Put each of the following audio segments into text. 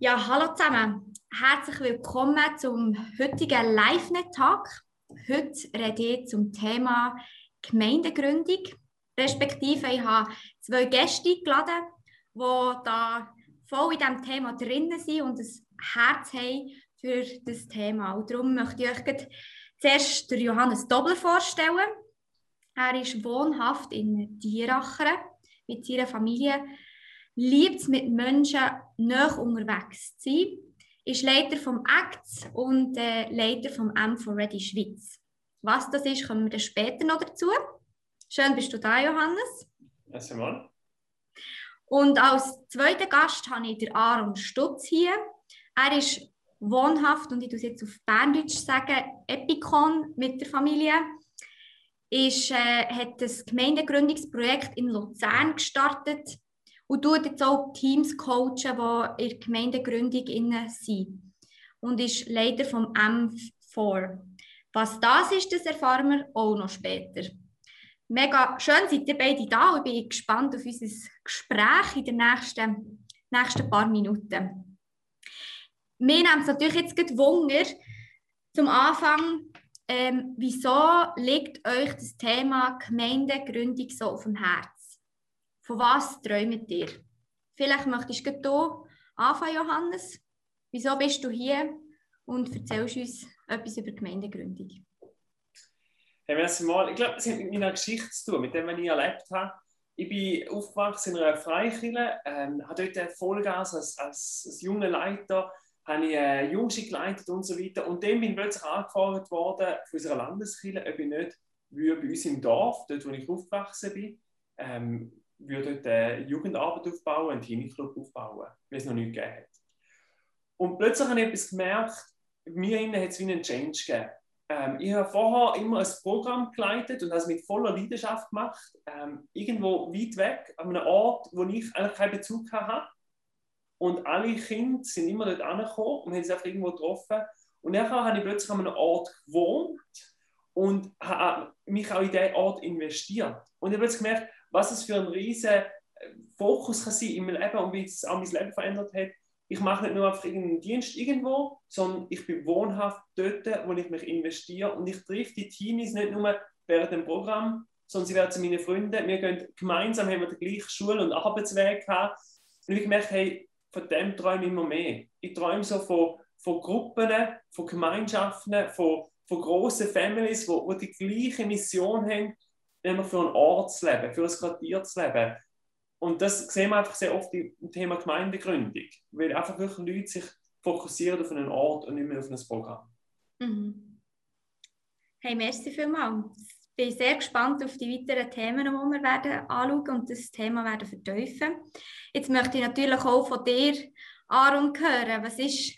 Ja, hallo zusammen. Herzlich willkommen zum heutigen Live-Net-Tag. Heute rede ich zum Thema Gemeindegründung. Respektive, ich habe zwei Gäste eingeladen, die da voll in diesem Thema drinnen sind und ein Herz haben für das Thema. Und darum möchte ich euch zuerst Johannes Dobler vorstellen. Er ist wohnhaft in Dierachen mit seiner Familie liebt es mit Menschen näher unterwegs zu sein, ist Leiter vom ACTS und äh, Leiter vom M4 Ready Schweiz. Was das ist, kommen wir dann später noch dazu. Schön bist du da, Johannes. Erstmal. Und als zweiten Gast habe ich den Aaron Stutz hier. Er ist wohnhaft, und ich tue es jetzt auf Berndeutsch sagen, Epicon mit der Familie. Ist, äh, hat das Gemeindegründungsprojekt in Luzern gestartet und tut jetzt auch Teams coachen, die in der Gemeindegründung sind. Und ist Leiter vom M4. Was das ist, das erfahren wir auch noch später. Mega schön seid ihr beide da und ich bin gespannt auf unser Gespräch in den nächsten, nächsten paar Minuten. Mir nimmt es natürlich jetzt Wunder, zum Anfang, ähm, wieso liegt euch das Thema Gemeindegründung so auf dem Herzen? Von was träumt ihr? Vielleicht möchtest du anfangen, Johannes. Wieso bist du hier? Und erzählst uns etwas über Gemeindegründung. Hey, mal. Ich glaube, das hat mit meiner Geschichte zu tun, mit dem, was ich erlebt habe. Ich bin aufgewachsen in einer Freikirche, ähm, habe dort Vollgas als, als, als junger Leiter, habe ich äh, Jungs geleitet und so weiter. Und dann bin ich plötzlich angefordert worden von unserer Landeskirche, ob ich nicht bei uns im Dorf, dort wo ich aufgewachsen bin, ähm, würde eine Jugendarbeit aufbauen, einen Teenie-Club aufbauen, weil es noch nicht gegeben hat. Und plötzlich habe ich etwas gemerkt, mir innen hat es wie einen Change gegeben. Ähm, ich habe vorher immer ein Programm geleitet und das mit voller Leidenschaft gemacht, ähm, irgendwo weit weg, an einem Ort, wo ich eigentlich keinen Bezug hatte. Und alle Kinder sind immer dort angekommen und haben sich einfach irgendwo getroffen. Und nachher habe ich plötzlich an einem Ort gewohnt und habe mich auch in diesen Ort investiert. Und ich habe plötzlich gemerkt, was es für ein riesen äh, Fokus kann sein in meinem Leben und wie es auch mein Leben verändert hat. Ich mache nicht nur einfach irgendeinen Dienst irgendwo, sondern ich bin wohnhaft dort, wo ich mich investiere und ich treffe die Teenies nicht nur während dem Programm, sondern sie werden zu meinen Freunden. Wir gehen gemeinsam, haben wir den gleichen Schul- und Arbeitsweg gehabt. Und ich merke, hey, von dem träume ich immer mehr. Ich träume so von, von Gruppen, von Gemeinschaften, von, von grossen Families, die, die die gleiche Mission haben immer für einen Ort zu leben, für ein Quartier zu leben. Und das sehen wir einfach sehr oft im Thema Gemeindegründung, weil einfach wirklich Leute sich fokussieren auf einen Ort und nicht mehr auf ein Programm. Mhm. Hey, merci vielmals. Ich bin sehr gespannt auf die weiteren Themen, die wir werden anschauen und das Thema werden vertiefen. Jetzt möchte ich natürlich auch von dir, Aaron, hören. Was ist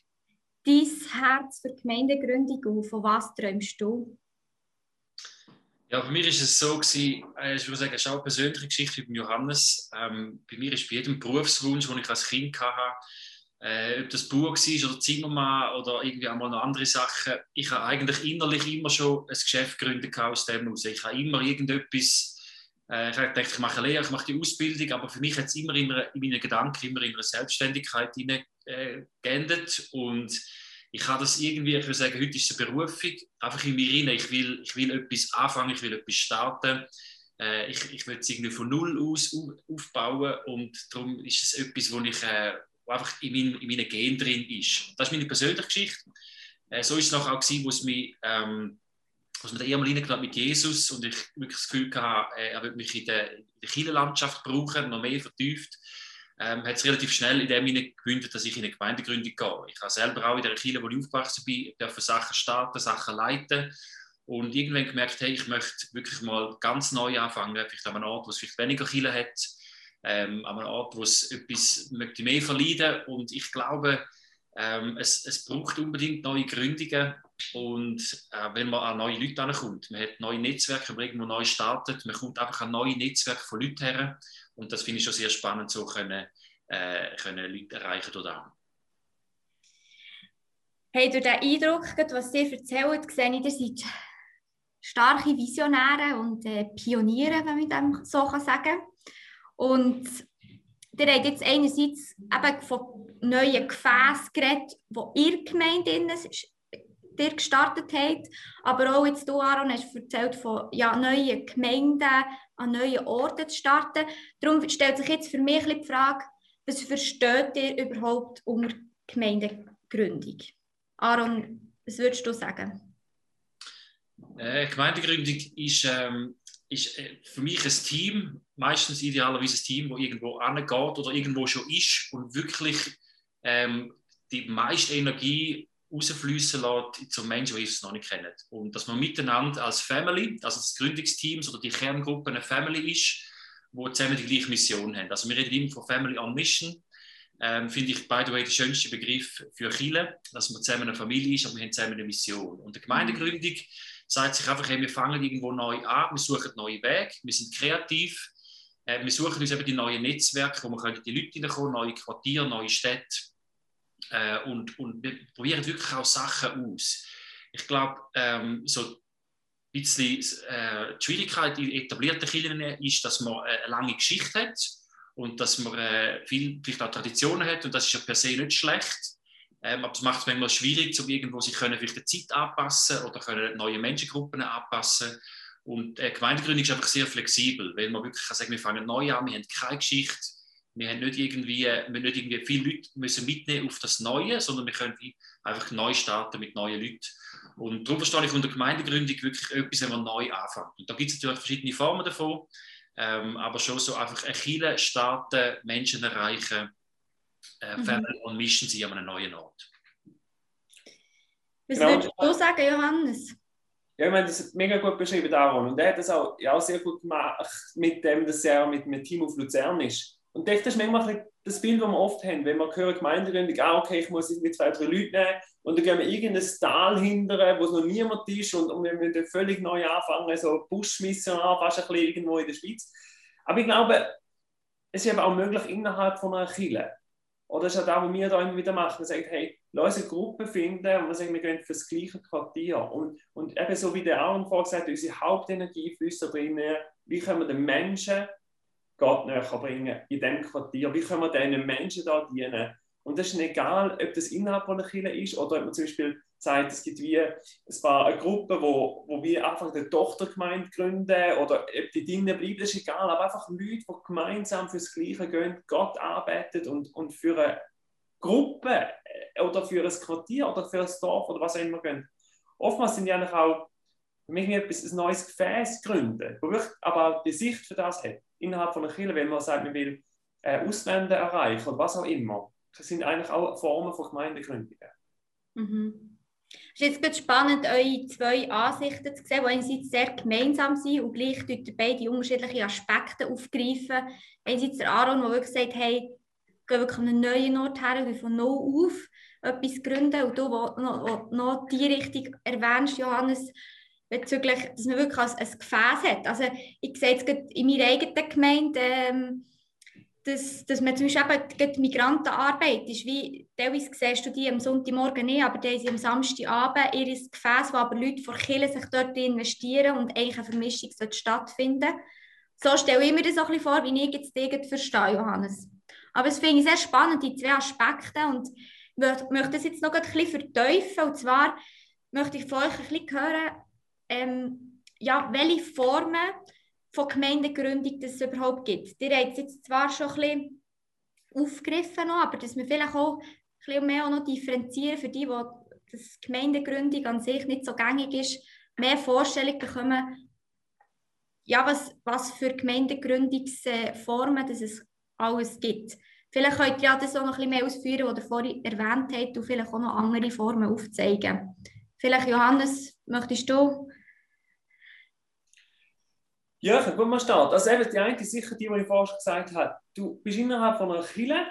dein Herz für Gemeindegründung und von was träumst du? Ja, bei mir ist es so gewesen, äh, ich würde sagen, es ist auch eine persönliche Geschichte mit Johannes. Ähm, bei mir ist bei jedem Berufswunsch, den ich als Kind hatte, äh, ob das Bauer war oder Zimmermann oder irgendwie auch mal noch andere Sachen, ich habe eigentlich innerlich immer schon ein Geschäft gegründet aus dem heraus. Ich habe immer irgendetwas, äh, ich habe gedacht, ich mache eine Lehre, ich mache die Ausbildung, aber für mich hat es immer in, meinen Gedanken immer in einer Selbstständigkeit äh, geendet und ich kann das irgendwie, ich würde sagen, heute ist es eine Berufung, einfach in mir rein. Ich will, ich will etwas anfangen, ich will etwas starten. Äh, ich, ich will es irgendwie von Null aus aufbauen und darum ist es etwas, wo ich äh, wo einfach in, mein, in meinen Gen drin ist. Das ist meine persönliche Geschichte. Äh, so ist es nachher auch gewesen, wo es mich, ähm, was mir einmal reingenommen mit Jesus und ich wirklich das Gefühl hatte, äh, er wird mich in der, in der Kirchenlandschaft brauchen, noch mehr vertieft ähm, hat es relativ schnell in dem gewünscht, dass ich in eine Gemeindegründung gehe. Ich habe selber auch in der Kirche, wo ich aufgewachsen bin, dürfen Sachen starten, Sachen leiten und irgendwann gemerkt, hey, ich möchte wirklich mal ganz neu anfangen, vielleicht an einem Ort, wo es vielleicht weniger Kirche hat, ähm, an einem Ort, wo es etwas möchte mehr verleiden und ich glaube, ähm, es, es braucht unbedingt neue Gründungen und äh, wenn man an neue Leute ankommt, man hat neue Netzwerke, man irgendwo neu startet, man kommt einfach an neue Netzwerke von Leuten her und das finde ich schon sehr spannend, so können, äh, können Leute erreichen dort auch. Hey, durch den Eindruck, was ihr erzählt, sehe ich, ihr seid starke Visionäre und äh, Pioniere, wenn man dem so sagen kann. Und ihr habt jetzt einerseits eben von neuen Gefäßen geredet, die ihr Gemeinde ihr gestartet habt, aber auch jetzt du, Aaron, hast erzählt von ja, neuen Gemeinden an neuen Orten zu starten. Darum stellt sich jetzt für mich die Frage, was versteht ihr überhaupt unter Gemeindegründung? Aaron, was würdest du sagen? Äh, Gemeindegründung ist, ähm, ist äh, für mich ein Team, meistens idealerweise ein Team, das irgendwo angeht oder irgendwo schon ist und wirklich ähm, die meiste Energie rausfließen lässt zu Menschen, die Jesus noch nicht kennen. Und dass man miteinander als Family, also das Gründungsteams oder die Kerngruppe eine Family ist, wo zusammen die gleiche Mission haben. Also wir reden immer von Family on Mission. Ähm, Finde ich, by the way, der schönste Begriff für Chile, dass man zusammen eine Familie ist, aber wir haben zusammen eine Mission. Und die Gemeindegründung sagt sich einfach, hey, wir fangen irgendwo neu an, wir suchen neue Wege, wir sind kreativ, äh, wir suchen uns eben die neuen Netzwerke, wo wir können die Leute hineinkommen, neue Quartiere, neue Städte äh, und, und wir probieren wirklich auch Sachen aus. Ich glaube, ähm, so ein bisschen äh, die Schwierigkeit in etablierten Kirchen ist, dass man äh, eine lange Geschichte hat und dass man äh, viel, vielleicht auch Traditionen hat und das ist ja per se nicht schlecht. Ähm, aber es macht es manchmal schwierig, um irgendwo sich können vielleicht der Zeit anpassen oder können neue Menschengruppen anpassen. Und äh, Gemeindegründung ist einfach sehr flexibel, weil man wirklich kann sagen, wir fangen neu an, wir haben keine Geschichte, wir haben nicht irgendwie, wir nicht irgendwie viele Leute müssen mitnehmen auf das Neue, sondern wir können einfach neu starten mit neuen Leuten. Und darum verstehe ich unter Gemeindegründung wirklich etwas, wenn man neu anfängt. Und da gibt es natürlich verschiedene Formen davon, ähm, aber schon so einfach ein Kirche starten, Menschen erreichen, äh, mhm. Family on Mission sein an einem neuen Ort. Was genau. würdest du sagen, Johannes? Ja, ich meine, das hat mega gut beschrieben, Aaron. Und er hat das auch, ja, sehr gut gemacht, mit dem, dass er mit einem Team auf Luzern ist. Und das ist manchmal das Bild, das wir oft haben, wenn wir hören Gemeindegründung, ah, okay, ich muss mit zwei, drei Leuten nehmen und dann gehen wir irgendein Tal hindern, wo es noch niemand ist und, und wir müssen völlig neu anfangen, so Buschmissionar, fast ein bisschen irgendwo in der Schweiz. Aber ich glaube, es ist eben auch möglich innerhalb von einer Kirche. Oder ist ja das, was wir da immer wieder machen. Man sagt, hey, lass eine Gruppe finden und wir sagen, wir gehen für das gleiche Quartier. Und, und eben so wie der Aaron vorher gesagt hat, unsere Hauptenergie fließt da drin, wie können wir den Menschen Gott näher bringen in diesem Quartier, wie können wir diesen Menschen da dienen. Und das ist egal, ob das innerhalb einer Kirche ist oder ob man zum Beispiel sagt, es gibt wie es war eine Gruppe, wo, wo wir einfach eine Tochtergemeinde gründen oder ob die drinnen bleiben, das ist egal, aber einfach Leute, die gemeinsam fürs Gleiche gehen, Gott arbeiten und, und für eine Gruppe äh, oder für ein Quartier oder für ein Dorf oder was auch immer gehen. Oftmals sind die eigentlich auch für mich etwas, ein neues Gefäß gründen, wo wirklich aber auch die Sicht für das hat, innerhalb von einer Kirche, wenn man sagt, man will äh, Ausländer erreichen oder was auch immer. Das sind eigentlich auch Formen von Gemeindegründungen. Mhm. Es ist jetzt spannend, eure zwei Ansichten zu sehen, die einerseits sehr gemeinsam sind und gleich beide unterschiedliche Aspekte aufgreifen. Einerseits der Aaron, der wirklich sagt, hey, geh wirklich an einen neuen Ort her, wir von null auf etwas gründen. Und du, wo noch, noch die Richtung erwähnst, Johannes, bezüglich, dass man wirklich ein, ein Gefäß hat. Also ich sehe jetzt in meiner eigenen Gemeinde, ähm, dass, dass man zum Beispiel eben die Migrantenarbeit ist, wie teilweise siehst du die am Sonntagmorgen nicht, aber die sind am Samstagabend ihr Gefäß, wo aber Leute vor Kirche sich dort investieren und eigentlich eine Vermischung stattfinden So stelle ich mir das auch ein bisschen vor, wie ich jetzt dich verstehe, Johannes. Aber es finde ich sehr spannend, die zwei Aspekte und ich möchte das jetzt noch ein bisschen verteufeln und zwar möchte ich von euch ein bisschen hören, ähm, ja, welche Formen von Gemeindegründung es überhaupt gibt. Ihr habt es jetzt zwar schon ein bisschen aufgegriffen, noch, aber dass wir vielleicht auch ein bisschen mehr auch noch differenzieren für die, die das Gemeindegründung an sich nicht so gängig ist, mehr Vorstellung bekommen, ja, was, was für Gemeindegründungsformen dass es alles gibt. Vielleicht könnt ihr ja das auch noch ein bisschen mehr ausführen, was ihr vorhin erwähnt habt, und vielleicht auch noch andere Formen aufzeigen. Vielleicht, Johannes, möchtest du ja, gut mal starten. Also eben die eine sicher die, die ich vorhin gesagt habe. Du bist innerhalb von einer Kille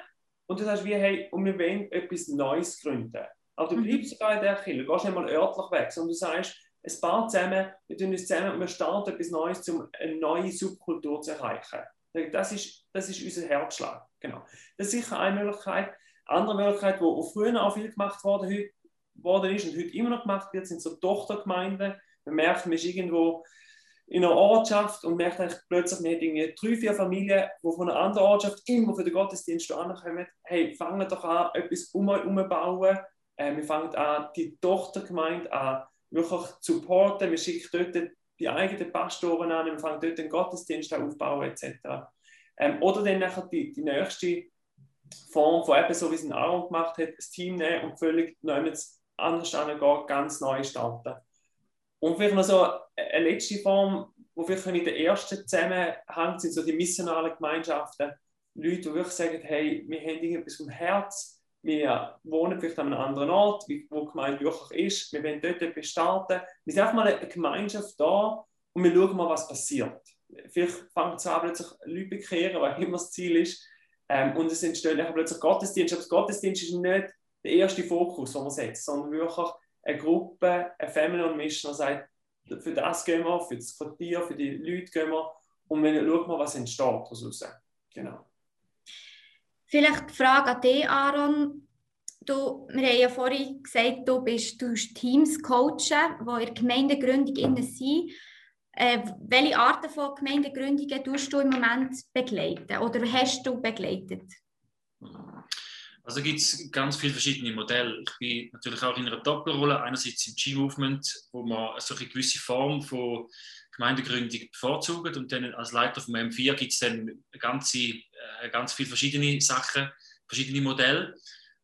und du sagst wie, hey, und wir wollen etwas Neues gründen. Aber du mhm. bleibst sogar in der Kille, du gehst nicht mal örtlich weg, sondern du sagst, es baut zusammen, wir tun uns zusammen und wir starten etwas Neues, um eine neue Subkultur zu erreichen. Das ist, das ist unser Herzschlag. Genau. Das ist sicher eine Möglichkeit. Andere Möglichkeit, die früher auch viel gemacht worden, heute, worden ist und heute immer noch gemacht wird, sind so Tochtergemeinden. Man merkt, man ist irgendwo in einer Ortschaft und merkt eigentlich plötzlich, wir haben drei, vier Familien, die von einer anderen Ortschaft immer für den Gottesdienst ankommen. Hey, fangen doch an, etwas um euch umzubauen. Äh, wir fangen an, die Tochtergemeinde an, wirklich zu supporten. Wir schicken dort die eigenen Pastoren an, wir fangen dort den Gottesdienst aufbauen, etc. Ähm, oder dann nachher die, die nächste Form von eben so, wie es ein Aaron gemacht hat, ein Team nehmen und völlig neu anders angehen, ganz neu starten. Und vielleicht noch so eine letzte Form, wo vielleicht in der ersten Zusammenhang sind so die missionalen Gemeinschaften. Leute, die wirklich sagen, hey, wir haben irgendetwas vom Herz, wir wohnen vielleicht an einem anderen Ort, wo die Gemeinde wirklich ist, wir wollen dort etwas starten. Wir sind einfach mal eine Gemeinschaft da und wir schauen mal, was passiert. Vielleicht fängt es an, plötzlich Leute bekehren, was immer das Ziel ist. Ähm, und es entstehen plötzlich Gottesdienst. Aber Gottesdienst ist nicht der erste Fokus, den man setzt, sondern wirklich eine Gruppe, eine Family on Mission, die sagt, für das gehen wir, für das Quartier, für die Leute gehen wir und wir schauen mal, was entsteht daraus. Genau. Vielleicht die Frage an dich, Aaron. Du, wir haben ja vorhin gesagt, du bist du Teams coachen, die in der Gemeindegründung sind. Äh, welche Arten von Gemeindegründungen tust du im Moment begleiten oder hast du begleitet? Also gibt es ganz viele verschiedene Modelle. Ich bin natürlich auch in einer Doppelrolle. Einerseits im G-Movement, wo man so eine gewisse Form von Gemeindegründung bevorzugt und dann als Leiter vom M4 gibt es dann ganze, äh, ganz viele verschiedene Sachen, verschiedene Modelle.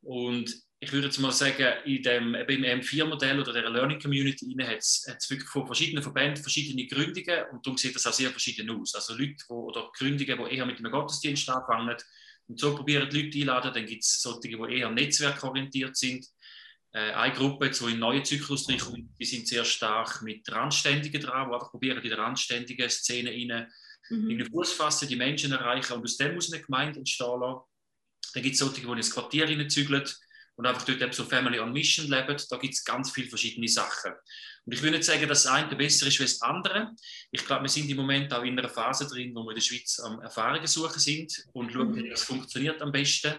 Und ich würde jetzt mal sagen, in dem, im M4-Modell oder der Learning Community hat es wirklich von verschiedenen Verbänden verschiedene Gründungen und darum sieht das auch sehr verschieden aus. Also Leute wo, oder Gründungen, die eher mit einem Gottesdienst anfangen, und so probieren die Leute einladen. Dann gibt es solche, die eher netzwerkorientiert sind. Äh, eine Gruppe, die in neue Zyklus reinkommt, die sind sehr stark mit Randständigen dran, die einfach probieren, in der randständigen Szene rein, mhm. in den Fuß fassen, die Menschen erreichen und aus dem muss eine Gemeinde entstehen lassen. Dann gibt es solche, die ins Quartier reinzügeln und einfach dort so Family on Mission leben. Da gibt es ganz viele verschiedene Sachen. Und ich will nicht sagen, dass das eine besser ist als das andere. Ich glaube, wir sind im Moment auch in einer Phase drin, wo wir in der Schweiz am Erfahrungen suchen sind und schauen, wie das funktioniert am besten.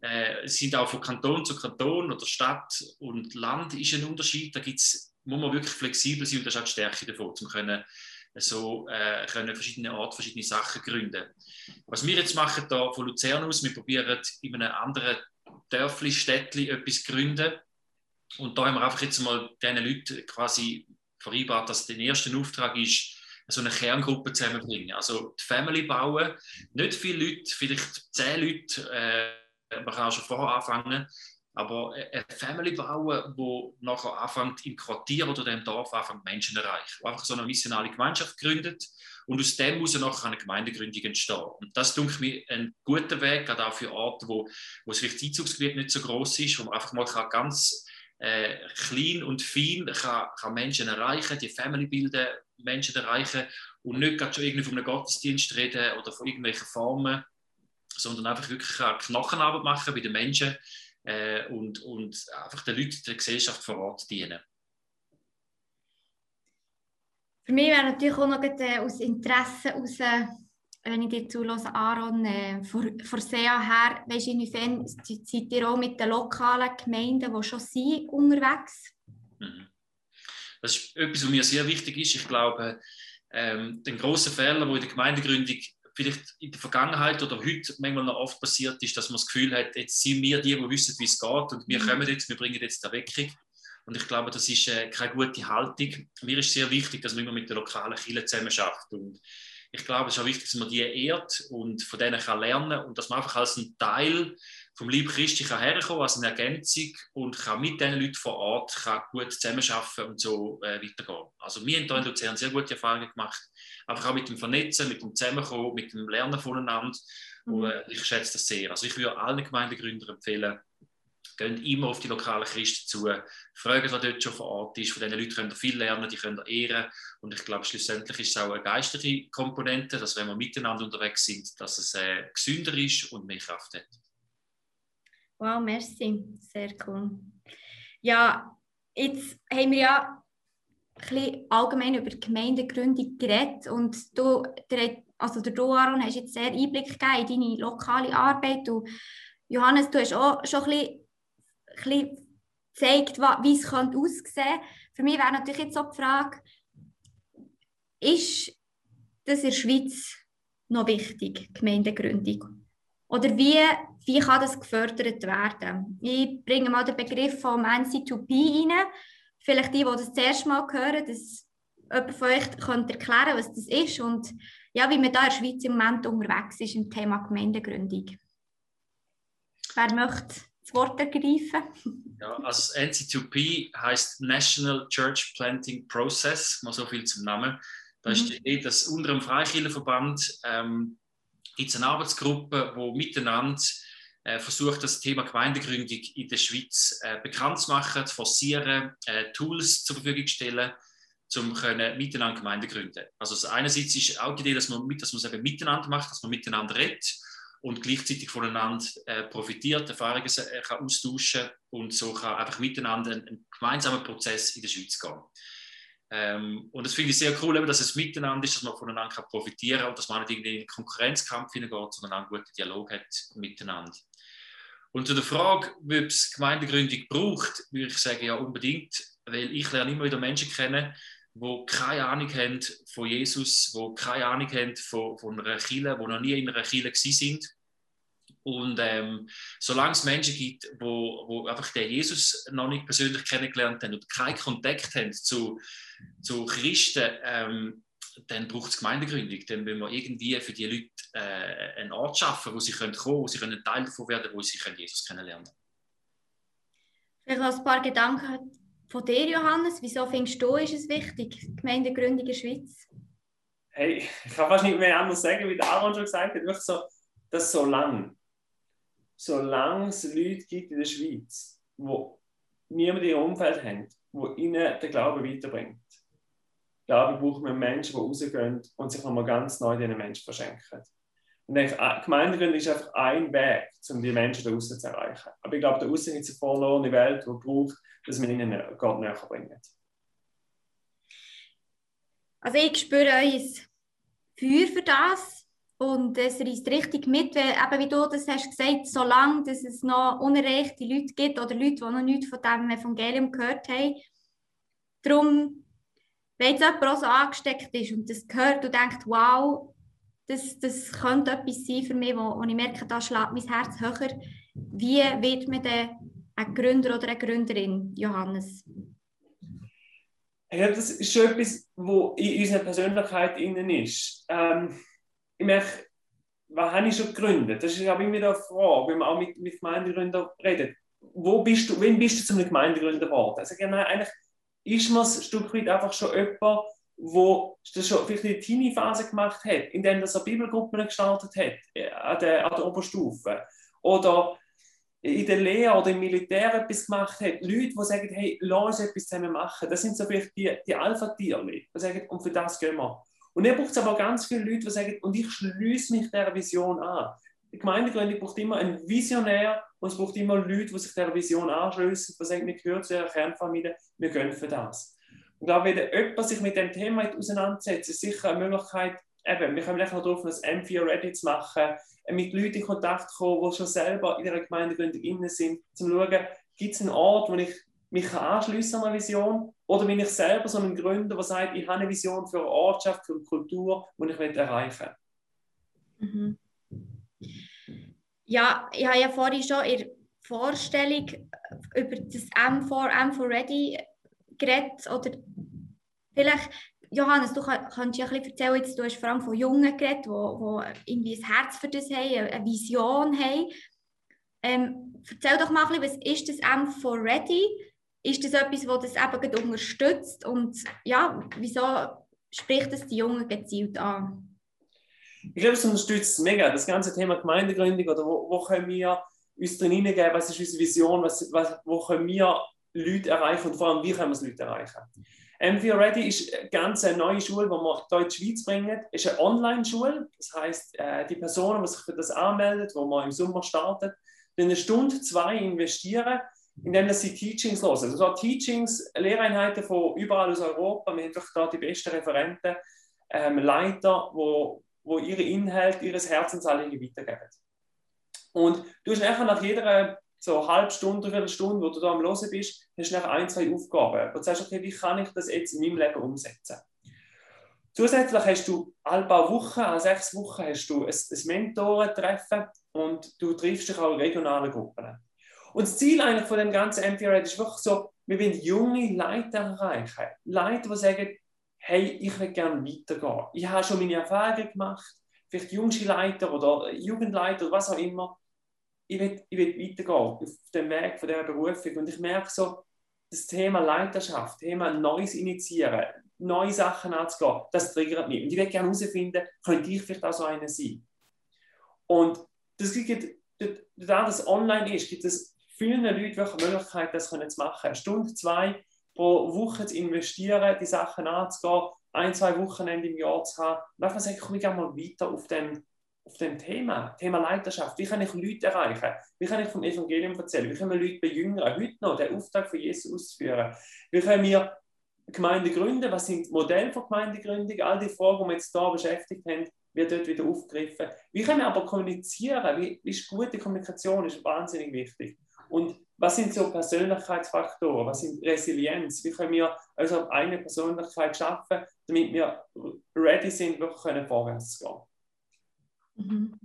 Äh, sind auch von Kanton zu Kanton oder Stadt und Land ist ein Unterschied. Da gibt's, muss man wirklich flexibel sein und das ist auch die Stärke davon, um können, so äh, können verschiedene Orte, verschiedene Sachen gründen. Was wir jetzt machen da von Luzern aus, wir probieren in einem anderen Dörfli, Städtli etwas gründen. Und da haben wir einfach jetzt mal diesen Leuten quasi vereinbart, dass der erste Auftrag ist, so eine Kerngruppe zusammenbringen. Also die Family bauen, nicht viele Leute, vielleicht zehn Leute, äh, man kann auch schon vorher anfangen, aber eine Family bauen, wo nachher anfängt im Quartier oder dem Dorf anfängt Menschen erreichen, wo einfach so eine missionale Gemeinschaft gründet und aus dem muss nachher eine Gemeindegründung entstehen. Und das denke mir ein guter Weg, gerade auch für Orte, wo, wo das Einzugsgebiet nicht so groß ist, wo man einfach mal kann ganz äh, klein und fein kann, kann Menschen erreichen, die Family bilden, Menschen erreichen und nicht gerade schon irgendwie von einem Gottesdienst reden oder von irgendwelchen Formen, sondern einfach wirklich Knochenarbeit machen bei den Menschen äh, und, und einfach den Leuten der Gesellschaft vor Ort dienen. Für mich wäre natürlich auch noch äh, aus Interesse heraus, äh, wenn ich dir zulasse, Aaron, äh, von, von SEA her, weißt du, inwiefern seid ihr auch mit den lokalen Gemeinden, die schon sind, unterwegs? Mhm. Das ist etwas, was mir sehr wichtig ist. Ich glaube, ähm, den grossen Fehler, der in der Gemeindegründung vielleicht in der Vergangenheit oder heute manchmal noch oft passiert ist, dass man das Gefühl hat, jetzt sind wir die, die wissen, wie es geht und wir mhm. kommen jetzt, wir bringen jetzt die Weckung. Und ich glaube, das ist äh, keine gute Haltung. Mir ist sehr wichtig, dass man immer mit der lokalen Kirche zusammen schafft. Und ich glaube, es ist auch wichtig, dass man die ehrt und von denen kann lernen und dass man einfach als ein Teil vom Lieb Christi kann herkommen, als eine Ergänzung und kann mit diesen Leuten vor Ort kann gut zusammenarbeiten und so äh, weitergehen. Also wir haben hier in Luzern sehr gute Erfahrungen gemacht, einfach auch mit dem Vernetzen, mit dem Zusammenkommen, mit dem Lernen voneinander. Mhm. Und äh, ich schätze das sehr. Also ich würde allen Gemeindegründern empfehlen, Geht immer auf die lokalen Christen zu, fragen, was dort schon vor Ort ist. Von diesen Leuten könnt ihr viel lernen, die könnt ihr ehren. Und ich glaube, schlussendlich ist es auch eine geistliche Komponente, dass wenn wir miteinander unterwegs sind, dass es äh, gesünder ist und mehr Kraft hat. Wow, merci. Sehr cool. Ja, jetzt haben wir ja ein bisschen allgemein über Gemeindegründung geredet und du, der, also der du, Aaron, hast jetzt sehr Einblick gegeben in deine lokale Arbeit. Und Johannes, du hast auch schon ein bisschen bisschen zeigt, wie es aussehen könnte. Für mich wäre natürlich jetzt auch die Frage, ist das in der Schweiz noch wichtig, Gemeindegründung? Oder wie, wie kann das gefördert werden? Ich bringe mal den Begriff vom NC2P rein. Vielleicht die, die das zuerst mal hören, dass jemand von euch könnte erklären was das ist und ja, wie man da in der Schweiz im Moment unterwegs ist im Thema Gemeindegründung. Wer möchte das Wort ergreifen? Ja, also NC2P heißt National Church Planting Process, mal so viel zum Namen. Da mhm. ist die Idee, dass unter dem Freikirchenverband ähm, gibt es eine Arbeitsgruppe, die miteinander äh, versucht, das Thema Gemeindegründung in der Schweiz äh, bekannt zu machen, zu forcieren, äh, Tools zur Verfügung zu stellen, um können miteinander Gemeinden gründen. Also einerseits ist auch die Idee, dass man, dass man es eben miteinander macht, dass man miteinander redet und gleichzeitig voneinander äh, profitiert, Erfahrungen äh, kann austauschen und so kann einfach miteinander einen, einen gemeinsamen Prozess in der Schweiz gehen. Ähm, und das finde ich sehr cool, eben, dass es miteinander ist, dass man voneinander kann profitieren kann und dass man nicht irgendwie in einen Konkurrenzkampf hineingeht, sondern einen guten Dialog hat miteinander. Und zu der Frage, ob es Gemeindegründung braucht, würde ich sagen, ja unbedingt, weil ich lerne immer wieder Menschen kennen, die keine Ahnung haben von Jesus, die keine Ahnung haben von, von einer Kirche, die noch nie in einer Kirche sind. Und ähm, solange es Menschen gibt, wo, wo einfach den Jesus noch nicht persönlich kennengelernt haben und keinen Kontakt haben zu, zu Christen, ähm, dann braucht es Gemeindegründung. Dann müssen wir irgendwie für die Leute äh, einen Ort schaffen, wo sie können kommen wo sie können Teil davon werden wo sie können Jesus kennenlernen können. Vielleicht noch ein paar Gedanken von dir, Johannes. Wieso findest du, ist es wichtig, Gemeindegründung in der Schweiz? Hey, ich kann fast nicht mehr anders sagen, wie der Aaron schon gesagt hat. Wirklich so, dass so lang, solange es Leute gibt in der Schweiz, die niemand ihrem Umfeld haben, wo ihnen den Glauben weiterbringt, glaube brauchen wir Menschen, die rausgehen und sich nochmal ganz neu diesen Menschen verschenken. Und denke, Gemeindegründung ist einfach ein Weg, um die Menschen da draußen zu erreichen. Aber ich glaube, da draußen ist eine verlorene Welt, die braucht, dass man ihnen Gott näher bringt. Also ich spüre euch Feuer für das und es reißt richtig mit, weil eben wie du das hast gesagt, solange dass es noch unerreichte Leute gibt oder Leute, die noch nichts von diesem Evangelium gehört haben, darum, wenn jetzt jemand auch so angesteckt ist und das gehört und denkt, wow, das, das könnte etwas sein für mich, wo, wo ich merke, da schlägt mein Herz höher, wie wird man denn ein Gründer oder eine Gründerin, Johannes? Ja, das ist schon etwas, was in unserer Persönlichkeit innen ist. Ähm, ich merke, was habe ich schon gegründet? Das ist aber immer eine Frage, wenn man auch mit, mit Gemeindegründern redet. Wo bist du, wann bist du zu einem Gemeindegründer geworden? Also, genau, eigentlich ist man ein Stück weit einfach schon jemand, wo das schon vielleicht in der Teenie-Phase gemacht hat, indem er so Bibelgruppen gestartet hat, äh, an der, an der Oberstufe. Oder in der Lehre oder im Militär etwas gemacht hat, Leute, die sagen, hey, lass uns etwas zusammen machen. Das sind so vielleicht die, die Alpha-Tierchen, die sagen, und für das gehen wir. Und dann braucht es aber ganz viele Leute, die sagen, und ich schließe mich dieser Vision an. Die Gemeindegründung braucht immer einen Visionär und es braucht immer Leute, die sich dieser Vision anschließen, die sagen, wir gehören zu ihrer Kernfamilie, wir gehen für das. Und da, wenn jemand sich mit dem Thema auseinandersetzt, ist sicher eine Möglichkeit, eben, wir kommen gleich noch darauf, das M4 Ready zu machen, mit Leuten in Kontakt kommen, die schon selber in der Gemeindegründung innen sind, zu schauen, gibt es einen Ort, wo ich mich anschließen an eine Vision oder bin ich selber so ein Gründer, der sagt, ich habe eine Vision für eine Ortschaft, für eine Kultur, die ich erreichen. Mhm. Ja, ich habe ja vorhin schon in der Vorstellung über das M4, M4 Ready geredet oder vielleicht Johannes, du kannst ja ein bisschen erzählen, jetzt, du hast vor allem von Jungen geredet, die, irgendwie ein Herz für das haben, eine Vision haben. Ähm, erzähl doch mal ein bisschen, was ist das M4 Ready? Ist das etwas, das das eben unterstützt? Und ja, wieso spricht das die Jungen gezielt an? Ich glaube, es unterstützt mega das ganze Thema Gemeindegründung oder wo, wo können wir uns drin hineingeben, was ist unsere Vision, was, was, wo können wir Leute erreichen und vor allem, wie können wir es Leute erreichen. M4 Ready ist eine ganz neue Schule, die wir hier in die Schweiz bringen. Es ist eine Online-Schule. Das heisst, äh, die Personen, die sich für das anmelden, die wir im Sommer starten, eine Stunde, zwei investieren, indem sie Teachings hören. Also so Teachings, Lehreinheiten von überall aus Europa. Wir haben doch da die besten Referenten, ähm, Leiter, wo, wo ihre Inhalte, ihres Herzensanliegen weitergeben. Und du hast nachher nach jeder so eine halbe Stunde, eine Stunde, wo du da am Hören bist, hast du nachher ein, zwei Aufgaben. Und sagst, okay, wie kann ich das jetzt in meinem Leben umsetzen? Zusätzlich hast du alle paar Wochen, alle sechs Wochen, hast du ein, ein Mentorentreffen und du triffst dich auch in regionalen Gruppen. Und das Ziel eigentlich von dem ganzen MPR ist wirklich so, wir wollen junge Leute erreichen. Leute, die sagen, hey, ich will gerne weitergehen. Ich habe schon meine Erfahrungen gemacht, vielleicht jüngste Leiter oder Jugendleiter oder was auch immer. Ich will, ich will weitergehen auf dem Weg von dieser Berufung. Und ich merke so, das Thema Leiterschaft, Thema Neues initiieren, neue Sachen anzugehen, das triggert mich. Und ich will gerne herausfinden, könnte ich vielleicht auch so einer sein. Und das gibt, da das online ist, gibt es vielen Leuten wirklich die Möglichkeit, das zu machen. Eine Stunde, zwei pro Woche zu investieren, die Sachen anzugehen, ein, zwei Wochenende im Jahr zu haben. Und einfach sagen, komm ich gerne mal weiter auf dem, auf dem Thema, Thema Leiterschaft. Wie kann ich Leute erreichen? Wie kann ich vom Evangelium erzählen? Wie können wir Leute bejüngern? Heute noch den Auftrag von Jesus ausführen? Wie können wir Gemeinde gründen? Was sind Modelle für Gemeindegründung? All die Fragen, die wir jetzt hier beschäftigt haben, wird dort wieder aufgegriffen. Wie können wir aber kommunizieren? Wie, wie ist gute Kommunikation? ist wahnsinnig wichtig. Und was sind so Persönlichkeitsfaktoren? Was sind Resilienz? Wie können wir also eine Persönlichkeit schaffen, damit wir ready sind, wirklich vorwärts zu gehen? Mhm.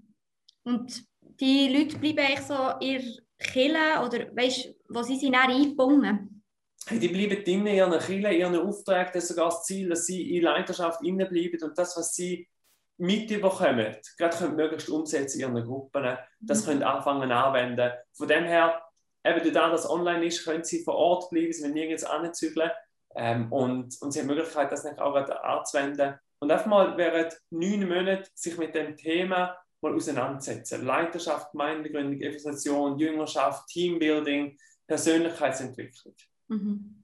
Und die Leute bleiben eigentlich so in Kille oder weißt, wo sie sind eingebunden? Hey, die bleiben in ihren Kille, in ihren Auftrag, das ist sogar das Ziel, dass sie in Leidenschaft bleiben und das, was sie mitbekommen, gerade können möglichst umsetzen in ihren Gruppen, das mhm. können anfangen anwenden. Von dem her eben da das online ist, können sie vor Ort bleiben, sie müssen nirgends anzügeln ähm, und, und sie haben die Möglichkeit, das nicht auch anzuwenden. Und einfach mal während neun Monaten sich mit dem Thema mal auseinandersetzen. Leiterschaft, Gemeindegründung, Evangelisation, Jüngerschaft, Teambuilding, Persönlichkeitsentwicklung. Mhm.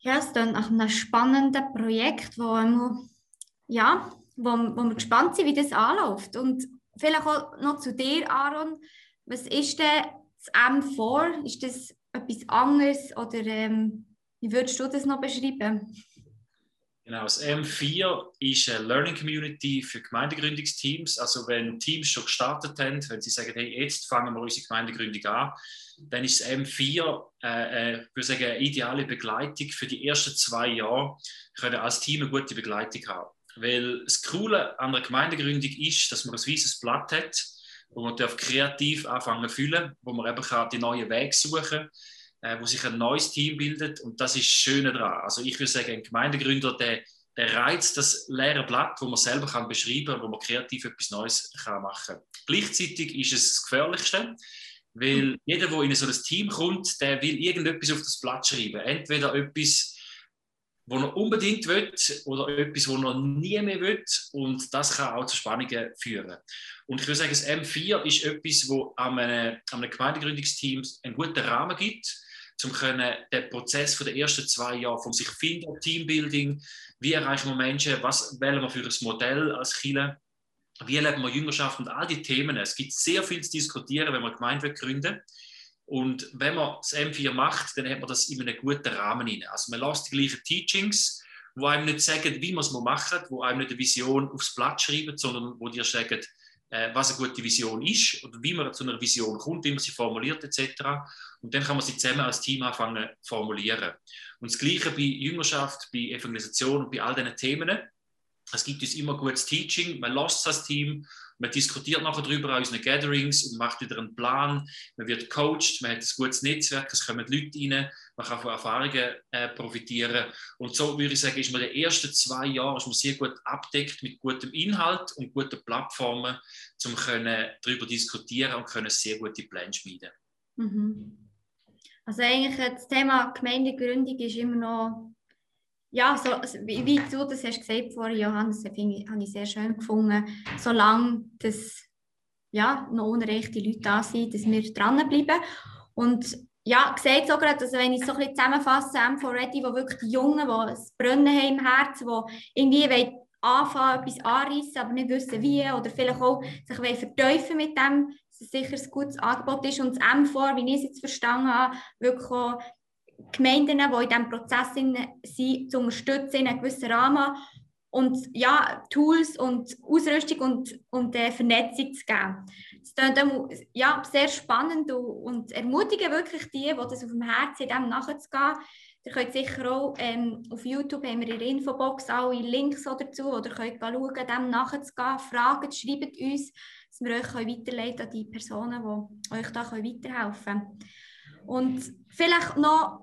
Ja, es ist nach einem spannenden Projekt, wo, wir, ja, wo, wo wir gespannt sind, wie das anläuft. Und vielleicht auch noch zu dir, Aaron. Was ist denn das M4? Ist das etwas anderes oder ähm, wie würdest du das noch beschreiben? Genau, das M4 ist eine Learning Community für Gemeindegründungsteams. Also wenn Teams schon gestartet haben, wenn sie sagen, hey, jetzt fangen wir unsere Gemeindegründung an, dann ist das M4 äh, äh, würde sagen, eine ideale Begleitung für die ersten zwei Jahre, können als Team eine gute Begleitung haben. Weil das Coole an der Gemeindegründung ist, dass man ein weißes Blatt hat, wo man kreativ anfangen zu fühlen, wo man eben kann die neuen Wege suchen äh, wo sich ein neues Team bildet und das ist das Schöne daran. Also ich würde sagen, ein Gemeindegründer, der, der reizt das leere Blatt, wo man selber kann beschreiben kann, wo man kreativ etwas Neues kann machen kann. Gleichzeitig ist es das Gefährlichste, weil mhm. jeder, der in so ein Team kommt, der will irgendetwas auf das Blatt schreiben. Entweder etwas, wo er unbedingt will oder etwas, wo er nie mehr will. Und das kann auch zu Spannungen führen. Und ich würde sagen, das M4 ist etwas, wo einem, einem Gemeindegründungsteam einen guten Rahmen gibt, um können den Prozess den ersten zwei Jahren von sich finden, Teambuilding, wie erreichen wir Menschen, was wählen wir für ein Modell als Chile, wie erleben wir Jüngerschaft und all die Themen. Es gibt sehr viel zu diskutieren, wenn man Gemeinde gründen und wenn man das M4 macht, dann hat man das in einem guten Rahmen rein. Also man lässt die gleichen Teachings, wo einem nicht sagen, wie man es machen wo einem nicht eine Vision aufs Blatt schreiben, sondern wo dir sagen, was eine gute Vision ist oder wie man zu einer Vision kommt, wie man sie formuliert etc. Und dann kann man sie zusammen als Team anfangen formulieren. Und das Gleiche bei Jüngerschaft, bei Evangelisation und bei all diesen Themen. Es gibt uns immer gutes Teaching, man lässt das Team man diskutiert nachher darüber an unseren Gatherings und macht wieder einen Plan. Man wird coacht, man hat ein gutes Netzwerk, es kommen Leute rein, man kann von Erfahrungen äh, profitieren. Und so würde ich sagen, ist man die ersten zwei Jahre ist man sehr gut abdeckt mit gutem Inhalt und guten Plattformen, um darüber diskutieren und können sehr gute Pläne schmieden. Mhm. Also eigentlich das Thema Gemeindegründung ist immer noch ja, so, wie, wie, du das hast gesagt vorhin, Johannes, das habe ich sehr schön gefunden, solange das, ja, noch unrechte Leute da sind, dass wir dranbleiben. Und ja, gesagt so gerade, also wenn ich so ein bisschen zusammenfasse, M4 Ready, wo wirklich die Jungen, die das Brennen haben im Herzen, die irgendwie anfangen, etwas anreißen, aber nicht wissen wie, oder vielleicht auch sich verteufeln mit dem, dass es sicher ein gutes Angebot ist. Und das M4, wie ich es jetzt verstanden habe, wirklich auch Gemeinden, die in diesem Prozess sind, zu unterstützen in einem gewissen Rahmen und ja, Tools und Ausrüstung und, und äh, Vernetzung zu geben. Das klingt ja, sehr spannend und, ermutigen wirklich die, die das auf dem Herzen haben, nachzugehen, Ihr könnt sicher auch ähm, auf YouTube haben wir in der Infobox alle Links dazu, oder könnt schauen, dem nachzugehen. Fragen, schreibt uns, dass wir euch weiterleiten an die Personen, die euch da weiterhelfen können. Und vielleicht noch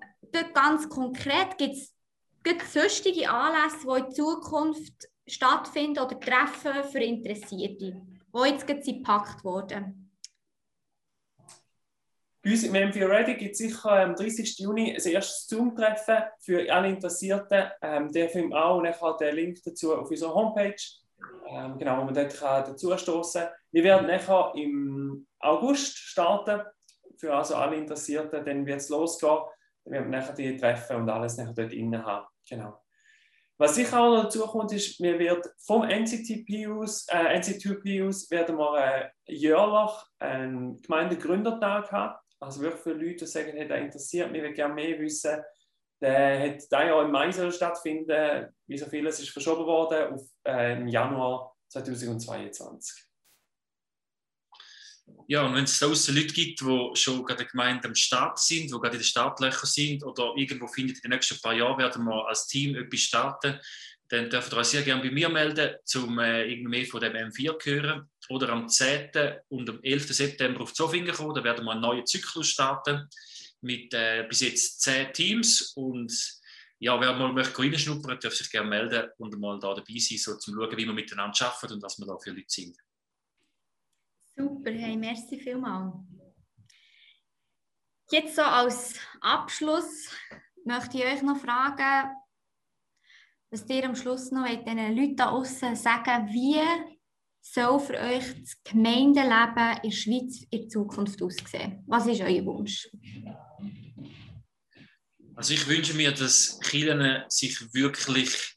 ganz konkret gibt es sonstige Anlässe, die in Zukunft stattfinden oder Treffen für Interessierte, die jetzt gepackt wurden. Bei uns im M4 Ready gibt es sicher am 30. Juni ein erstes Zoom-Treffen für alle Interessierten. Ähm, der findet auch nachher den Link dazu auf unserer Homepage, ähm, genau, wo man dort dazu stoßen kann. Wir werden nachher im August starten, für also alle Interessierten, dann wird es losgehen. Dann werden wir nachher die Treffen und alles nachher dort innen haben. Genau. Was sicher auch noch dazu kommt, ist, wir werden vom NCTP aus, äh, NC2P aus werden wir äh, jährlich einen Gemeindegründertag haben. Also wirklich für Leute, die sagen, hey, das interessiert mich, ich will gerne mehr wissen. Der hat dieses Jahr im Mai stattfinden. Wie so vieles ist verschoben worden auf äh, im Januar 2022. Ja, und wenn es draußen Leute gibt, die schon gerade der Gemeinde am Start sind, die gerade in den Startlöchern sind oder irgendwo finden, in den nächsten paar Jahren werden wir als Team etwas starten, dann dürft ihr euch sehr gerne bei mir melden, um äh, irgendwie mehr von dem M4 zu hören. Oder am 10. und am 11. September auf Zofingen kommen, da werden wir einen neuen Zyklus starten mit äh, bis jetzt 10 Teams. Und ja, wer mal möchte reinschnuppern, darf sich gerne melden und mal da dabei sein, so zum schauen, wie wir miteinander arbeiten und was wir da für Leute sind. Super, hey, merci vielmals. Jetzt so als Abschluss möchte ich euch noch fragen, was ihr am Schluss noch den Leuten da außen sagen, wie soll für euch das Gemeindeleben in der Schweiz in Zukunft aussehen? Was ist euer Wunsch? Also ich wünsche mir, dass Kirchen sich wirklich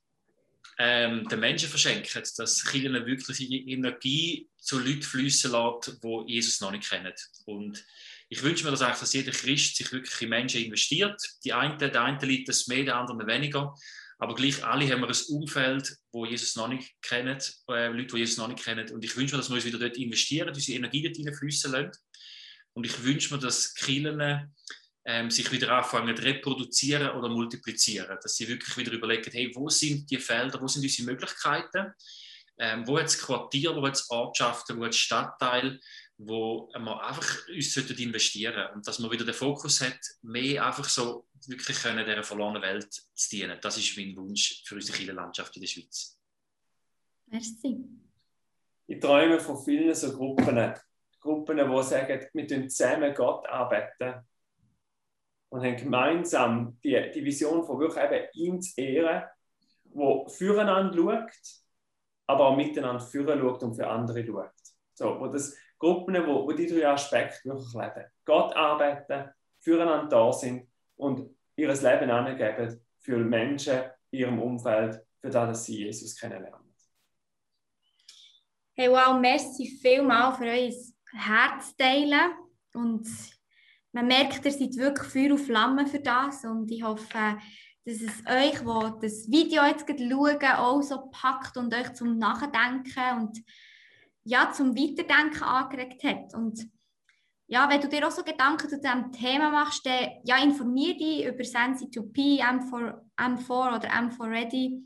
ähm, den Menschen verschenken, dass Kirchen wirklich Energie zu Leuten fließen lässt, die Jesus noch nicht kennen. Und ich wünsche mir, dass, eigentlich, dass jeder Christ sich wirklich in Menschen investiert. Die einen, der eine liebt es mehr, der andere weniger. Aber gleich alle haben wir ein Umfeld, wo Jesus noch nicht kennen, äh, Leute, die Jesus noch nicht kennen. Und ich wünsche mir, dass wir uns wieder dort investieren, unsere Energie dort hineinfließen lassen. Und ich wünsche mir, dass Kirchen ähm, sich wieder anfangen zu reproduzieren oder multiplizieren. Dass sie wirklich wieder überlegen, hey, wo sind die Felder, wo sind unsere Möglichkeiten? Ähm, wo es Quartier, wo es Ortschaften, wo hat es Stadtteile, wo wir einfach uns investieren sollten. Und dass man wieder den Fokus hat, mehr einfach so wirklich können dieser verlorenen Welt zu dienen. Das ist mein Wunsch für unsere Kirchenlandschaft in der Schweiz. Merci. Ich träume von vielen so Gruppen, Gruppen, die sagen, wir zusammen Gott arbeiten und haben gemeinsam die, die Vision von wirklich eben ihm zu ehren, wo füreinander schaut, aber auch miteinander führen schaut und für andere schaut. So, wo das Gruppen, wo, wo die drei Aspekte wirklich leben. Gott arbeiten, füreinander da sind und ihr Leben angeben für Menschen in ihrem Umfeld, für das, dass sie Jesus kennenlernen. Hey, wow, merci vielmal für euer Herz teilen. Und man merkt, ihr seid wirklich Feuer und Flamme für das. Und ich hoffe, dass es euch, wo das Video jetzt schauen, auch so packt und euch zum Nachdenken und ja, zum Weiterdenken angeregt hat. Und ja, wenn du dir auch so Gedanken zu diesem Thema machst, dann ja, informier dich über Sensi2P, M4, M4 oder M4 Ready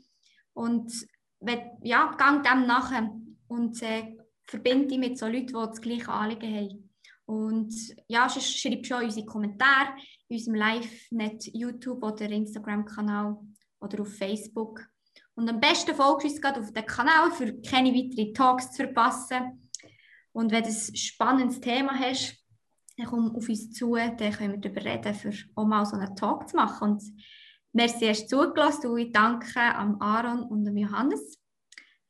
und wenn, ja, gang dem nachher und äh, verbinde dich mit so Leuten, die das gleiche Anliegen haben. Und ja, schreib schon unsere Kommentare in unserem Live-Net YouTube oder Instagram-Kanal oder auf Facebook. Und am besten folgst du uns gerade auf den Kanal, für keine weiteren Talks zu verpassen. Und wenn du ein spannendes Thema hast, dann komm auf uns zu, dann können wir darüber reden, für auch mal so einen Talk zu machen. Und merci, hast du zugelassen und ich danke am Aaron und am Johannes,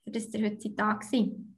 für das ihr heute da waren.